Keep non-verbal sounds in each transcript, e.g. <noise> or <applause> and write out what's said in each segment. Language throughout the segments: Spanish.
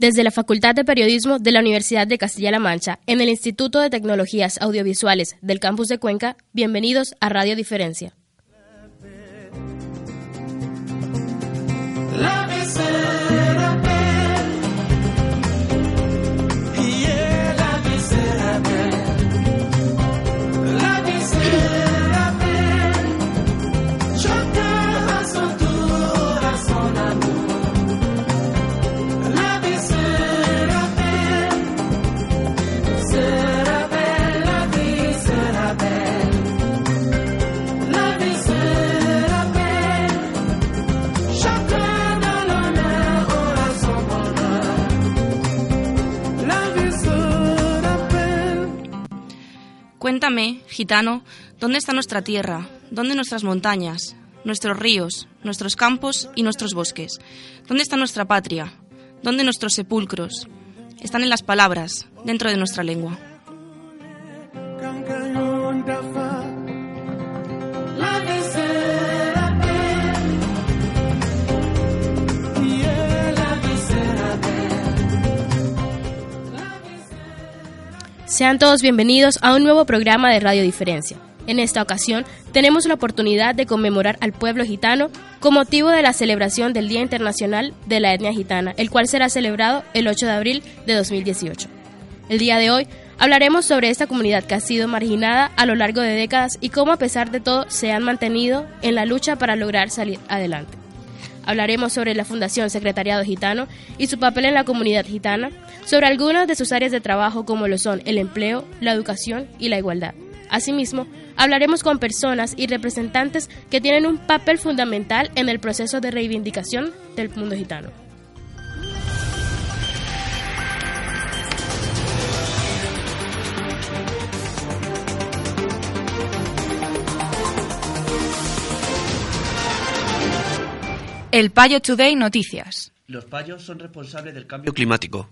Desde la Facultad de Periodismo de la Universidad de Castilla-La Mancha, en el Instituto de Tecnologías Audiovisuales del Campus de Cuenca, bienvenidos a Radio Diferencia. Cuéntame, gitano, ¿dónde está nuestra tierra? ¿Dónde nuestras montañas? Nuestros ríos, nuestros campos y nuestros bosques. ¿Dónde está nuestra patria? ¿Dónde nuestros sepulcros? Están en las palabras, dentro de nuestra lengua. Sean todos bienvenidos a un nuevo programa de Radio Diferencia. En esta ocasión tenemos la oportunidad de conmemorar al pueblo gitano con motivo de la celebración del Día Internacional de la Etnia Gitana, el cual será celebrado el 8 de abril de 2018. El día de hoy hablaremos sobre esta comunidad que ha sido marginada a lo largo de décadas y cómo a pesar de todo se han mantenido en la lucha para lograr salir adelante. Hablaremos sobre la Fundación Secretariado Gitano y su papel en la comunidad gitana, sobre algunas de sus áreas de trabajo como lo son el empleo, la educación y la igualdad. Asimismo, hablaremos con personas y representantes que tienen un papel fundamental en el proceso de reivindicación del mundo gitano. El Payo Today Noticias. Los payos son responsables del cambio climático.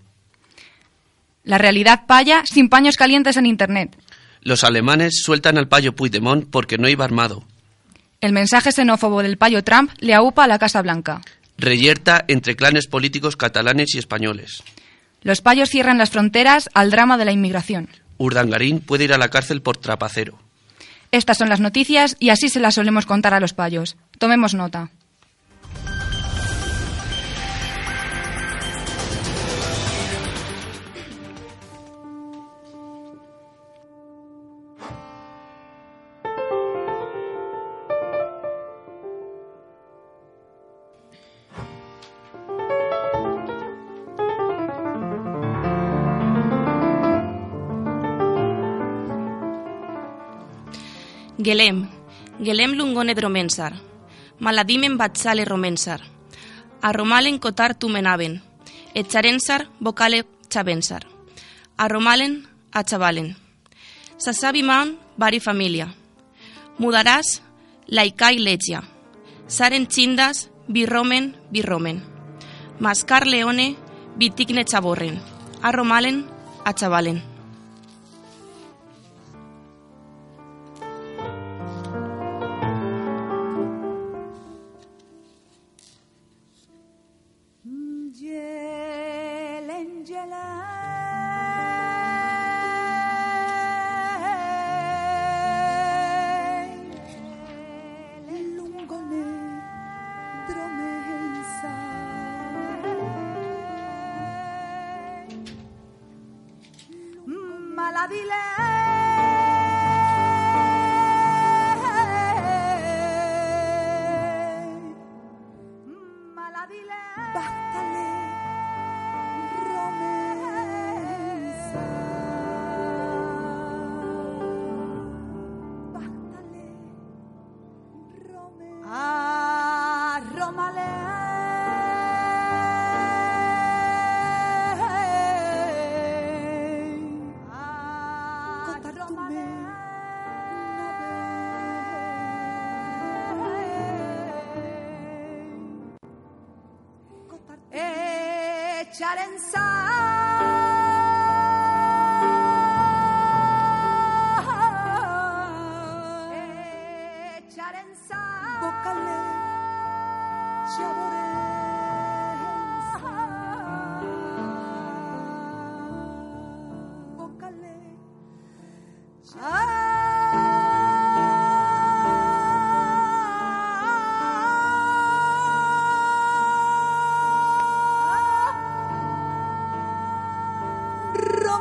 La realidad paya sin paños calientes en Internet. Los alemanes sueltan al payo Puigdemont porque no iba armado. El mensaje xenófobo del payo Trump le aupa a la Casa Blanca. Reyerta entre clanes políticos catalanes y españoles. Los payos cierran las fronteras al drama de la inmigración. Urdangarín puede ir a la cárcel por trapacero. Estas son las noticias y así se las solemos contar a los payos. Tomemos nota. Gelem, gelem lungone dromensar, maladimen batzale romensar, arromalen kotar tumenaben, etxarensar bokale txabensar, arromalen atxabalen, sasabiman bari familia, mudarás laikai legia, saren txindas birromen birromen, maskar leone bitikne txaborren, arromalen atxabalen. Navidad. inside.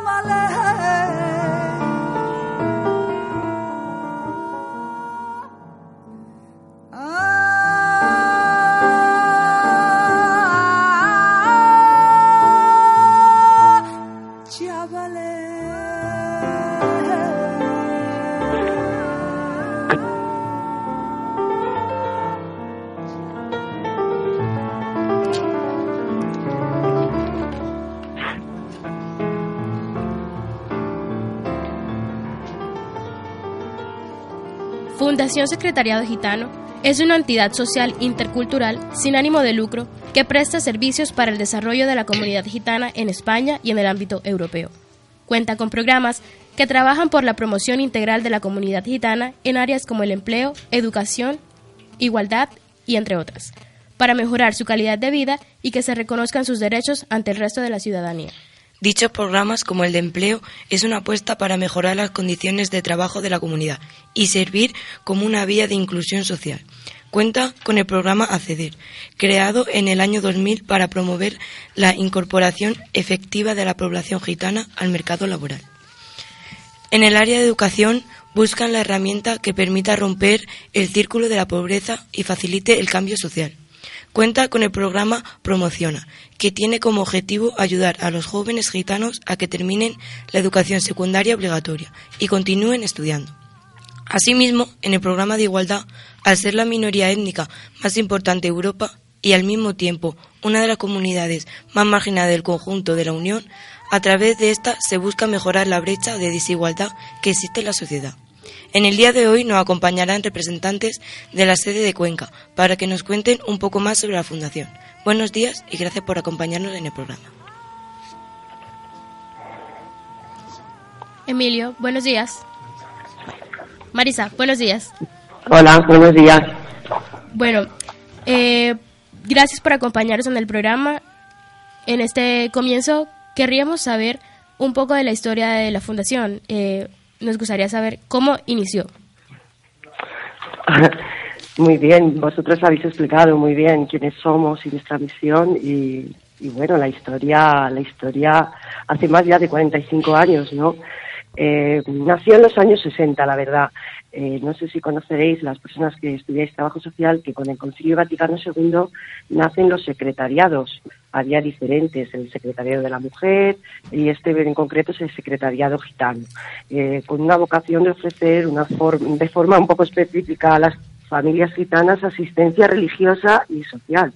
my life. Fundación Secretariado Gitano es una entidad social intercultural sin ánimo de lucro que presta servicios para el desarrollo de la comunidad gitana en España y en el ámbito europeo. Cuenta con programas que trabajan por la promoción integral de la comunidad gitana en áreas como el empleo, educación, igualdad y entre otras, para mejorar su calidad de vida y que se reconozcan sus derechos ante el resto de la ciudadanía. Dichos programas, como el de empleo, es una apuesta para mejorar las condiciones de trabajo de la comunidad y servir como una vía de inclusión social. Cuenta con el programa Acceder, creado en el año 2000 para promover la incorporación efectiva de la población gitana al mercado laboral. En el área de educación buscan la herramienta que permita romper el círculo de la pobreza y facilite el cambio social. Cuenta con el programa Promociona, que tiene como objetivo ayudar a los jóvenes gitanos a que terminen la educación secundaria obligatoria y continúen estudiando. Asimismo, en el programa de igualdad, al ser la minoría étnica más importante de Europa y al mismo tiempo una de las comunidades más marginadas del conjunto de la Unión, a través de esta se busca mejorar la brecha de desigualdad que existe en la sociedad. En el día de hoy nos acompañarán representantes de la sede de Cuenca para que nos cuenten un poco más sobre la Fundación. Buenos días y gracias por acompañarnos en el programa. Emilio, buenos días. Marisa, buenos días. Hola, buenos días. Bueno, eh, gracias por acompañarnos en el programa. En este comienzo querríamos saber un poco de la historia de la Fundación. Eh, nos gustaría saber cómo inició. <laughs> Muy bien, vosotros habéis explicado muy bien quiénes somos y nuestra misión y, bueno, la historia, la historia hace más ya de 45 años, ¿no? Eh, nació en los años 60, la verdad. Eh, no sé si conoceréis las personas que estudiáis trabajo social que con el Concilio Vaticano II nacen los secretariados. Había diferentes, el secretariado de la mujer y este en concreto es el secretariado gitano, eh, con una vocación de ofrecer una de forma un poco específica a las familias gitanas asistencia religiosa y social.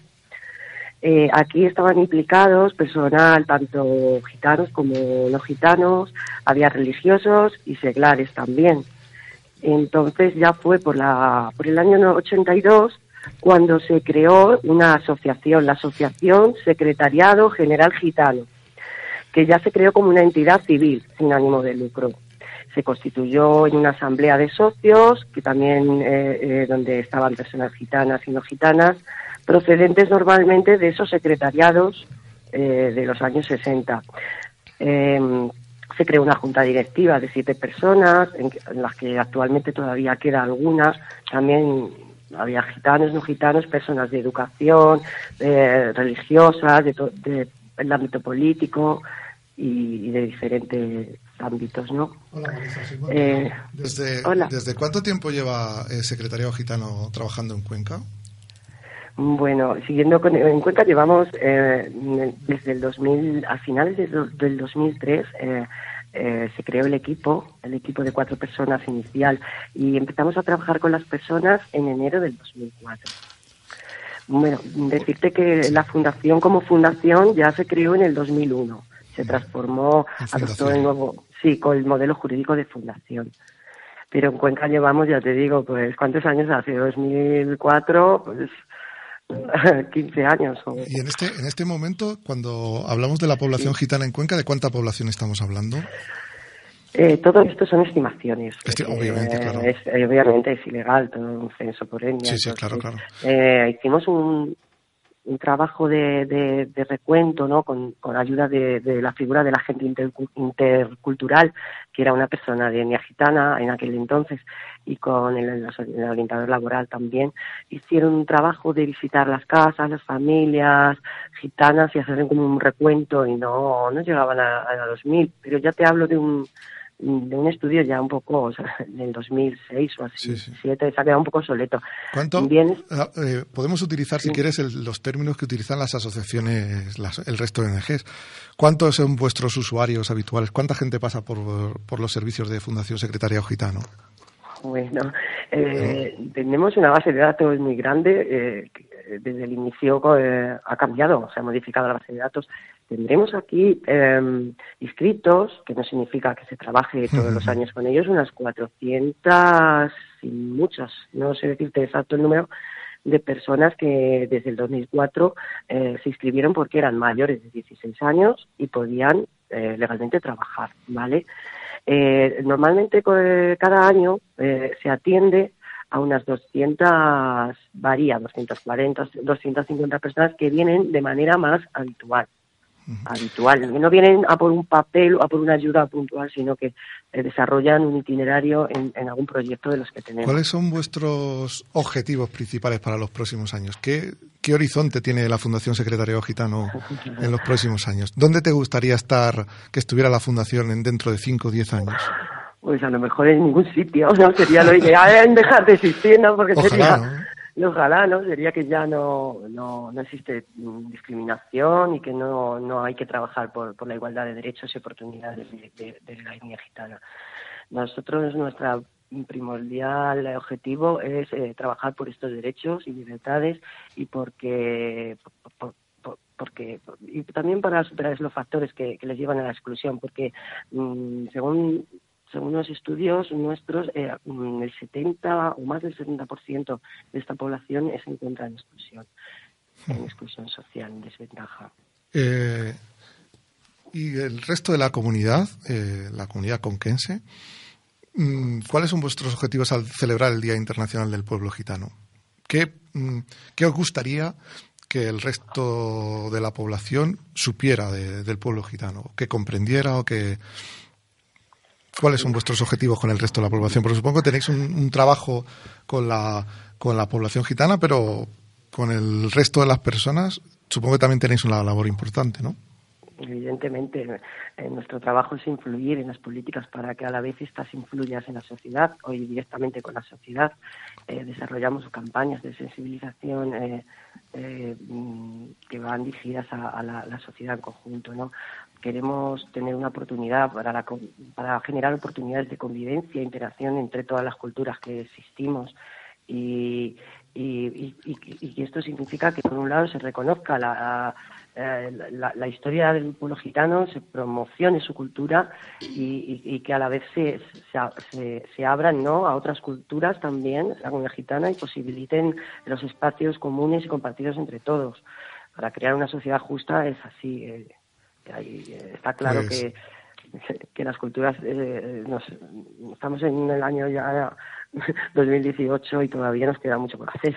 Eh, aquí estaban implicados personal, tanto gitanos como no gitanos, había religiosos y seglares también. Entonces ya fue por, la, por el año 82 cuando se creó una asociación, la Asociación Secretariado General Gitano, que ya se creó como una entidad civil sin ánimo de lucro. Se constituyó en una asamblea de socios, que también eh, eh, donde estaban personas gitanas y no gitanas, procedentes normalmente de esos secretariados eh, de los años 60 se creó una junta directiva de siete personas, en, las que actualmente todavía queda algunas, también había gitanos, no gitanos, personas de educación, religiosas, de, del ámbito político y, de diferentes ámbitos, ¿no? Hola, Marisa. Eh, ¿Desde, ¿Desde cuánto tiempo lleva el Secretariado Gitano trabajando en Cuenca? Bueno, siguiendo con, en Cuenca llevamos eh, desde el 2000, a finales del 2003 eh, eh, se creó el equipo, el equipo de cuatro personas inicial, y empezamos a trabajar con las personas en enero del 2004. Bueno, decirte que la fundación como fundación ya se creó en el 2001, se transformó, adoptó el nuevo, sí, con el modelo jurídico de fundación pero en Cuenca llevamos, ya te digo, pues ¿cuántos años hace? 2004, pues <laughs> 15 años. Y en este, en este momento, cuando hablamos de la población gitana en Cuenca, ¿de cuánta población estamos hablando? Eh, todo esto son estimaciones. obviamente, claro. Es, obviamente es ilegal todo un censo por etnia. Sí, sí, claro, claro. Eh, hicimos un, un trabajo de, de, recuento, ¿no? Con, con ayuda de, de, la figura de la gente intercultural, que era una persona de etnia gitana en aquel entonces, y con el, orientador laboral también, hicieron un trabajo de visitar las casas, las familias gitanas y hacer como un recuento y no, no llegaban a, a los mil, pero ya te hablo de un de un estudio ya un poco, o sea, <laughs> del 2006 o así, sí, se ha quedado un obsoleto. soleto. ¿Cuánto? Ah, eh, podemos utilizar, si quieres, los términos que utilizan las asociaciones, el resto de ONGs. ¿Cuántos son vuestros usuarios habituales? ¿Cuánta gente pasa por, por los servicios de Fundación Secretariado Gitano? Bueno, eh, tenemos una base de datos muy grande. Eh, desde el inicio ha cambiado, se ha modificado la base de datos tendremos aquí eh, inscritos, que no significa que se trabaje todos los <laughs> años con ellos, unas 400 y muchas, no sé decirte exacto el número, de personas que desde el 2004 eh, se inscribieron porque eran mayores de 16 años y podían eh, legalmente trabajar, ¿vale? Eh, normalmente cada año se atiende a unas 200, varía, 240, 250 personas que vienen de manera más habitual, habitual. No vienen a por un papel o a por una ayuda puntual, sino que eh, desarrollan un itinerario en, algún proyecto de los que tenemos. ¿Cuáles son vuestros objetivos principales para los próximos años? ¿Qué, qué horizonte tiene la Fundación Secretario Gitano en los próximos años? ¿Dónde te gustaría estar, que estuviera la Fundación en dentro de 5 o 10 años? Pues a lo mejor en ningún sitio, ¿no? Sería lo ideal en dejar de existir, ¿no? Porque sería ojalá, ¿no? Sería que ya no, no, no existe discriminación y que no, no hay que trabajar por, por la igualdad de derechos y oportunidades de, la etnia gitana. Nosotros, nuestra primordial objetivo es eh, trabajar por estos derechos y libertades y porque porque y también para superar los factores que, les llevan a la exclusión porque mm, según según los estudios nuestros, eh, mm, el 70 o más del 70% de esta población se encuentra en exclusión, en exclusión social, en desventaja. Eh, y el resto de la comunidad, eh, la comunidad conquense, mm, ¿cuáles son vuestros objetivos al celebrar el Día Internacional del Pueblo Gitano? ¿Qué, mm, qué os gustaría que el resto de la población supiera del pueblo gitano, que comprendiera o que ¿Cuáles son vuestros objetivos con el resto de la población? Porque supongo que tenéis un, trabajo con la, con la población gitana, pero con el resto de las personas supongo que también tenéis una labor importante, ¿no? Evidentemente, eh, nuestro trabajo es influir en las políticas para que a la vez estas influyas en la sociedad o directamente con la sociedad. Eh, desarrollamos campañas de sensibilización eh, mm, que van dirigidas a, la, sociedad en conjunto. ¿no? Queremos tener una oportunidad para, para generar oportunidades de convivencia e interacción entre todas las culturas que existimos y, y, esto significa que por un lado se reconozca la, la, historia del pueblo gitano, se promocione su cultura y, que a la vez se, se, se, abran ¿no? a otras culturas también, la comunidad gitana, y posibiliten los espacios comunes y compartidos entre todos. Para crear una sociedad justa es así. Eh, eh, está claro pues que, <laughs> que las culturas, eh, nos, estamos en el año ya <laughs> 2018 y todavía nos queda mucho por hacer.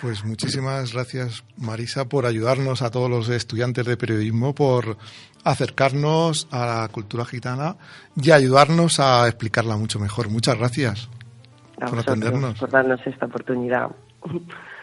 Pues muchísimas gracias, Marisa, por ayudarnos a todos los estudiantes de periodismo, por acercarnos a la cultura gitana y ayudarnos a explicarla mucho mejor. Muchas gracias por atendernos. Por darnos esta oportunidad. <laughs>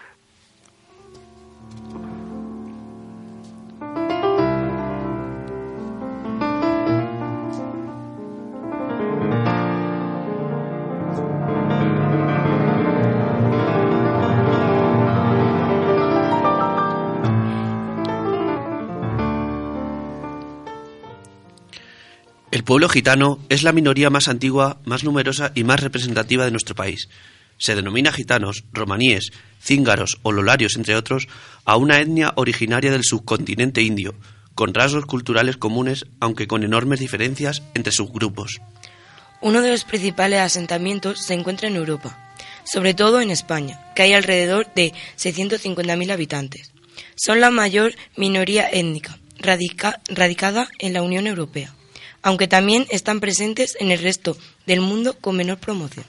pueblo gitano es la minoría más antigua, más numerosa y más representativa de nuestro país. Se denomina gitanos, romaníes, cíngaros o lolarios, entre otros, a una etnia originaria del subcontinente indio, con rasgos culturales comunes, aunque con enormes diferencias entre sus grupos. Uno de los principales asentamientos se encuentra en Europa, sobre todo en España, que hay alrededor de 650.000 habitantes. Son la mayor minoría étnica, radicada en la Unión Europea aunque también están presentes en el resto del mundo con menor promoción.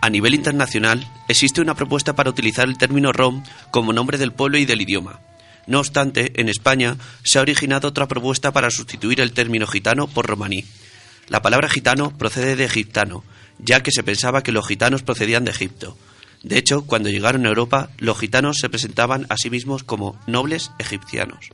A nivel internacional, existe una propuesta para utilizar el término rom como nombre del pueblo y del idioma. No obstante, en España se ha originado otra propuesta para sustituir el término gitano por romaní. La palabra gitano procede de egiptano, ya que se pensaba que los gitanos procedían de Egipto. De hecho, cuando llegaron a Europa, los gitanos se presentaban a sí mismos como nobles egipcianos.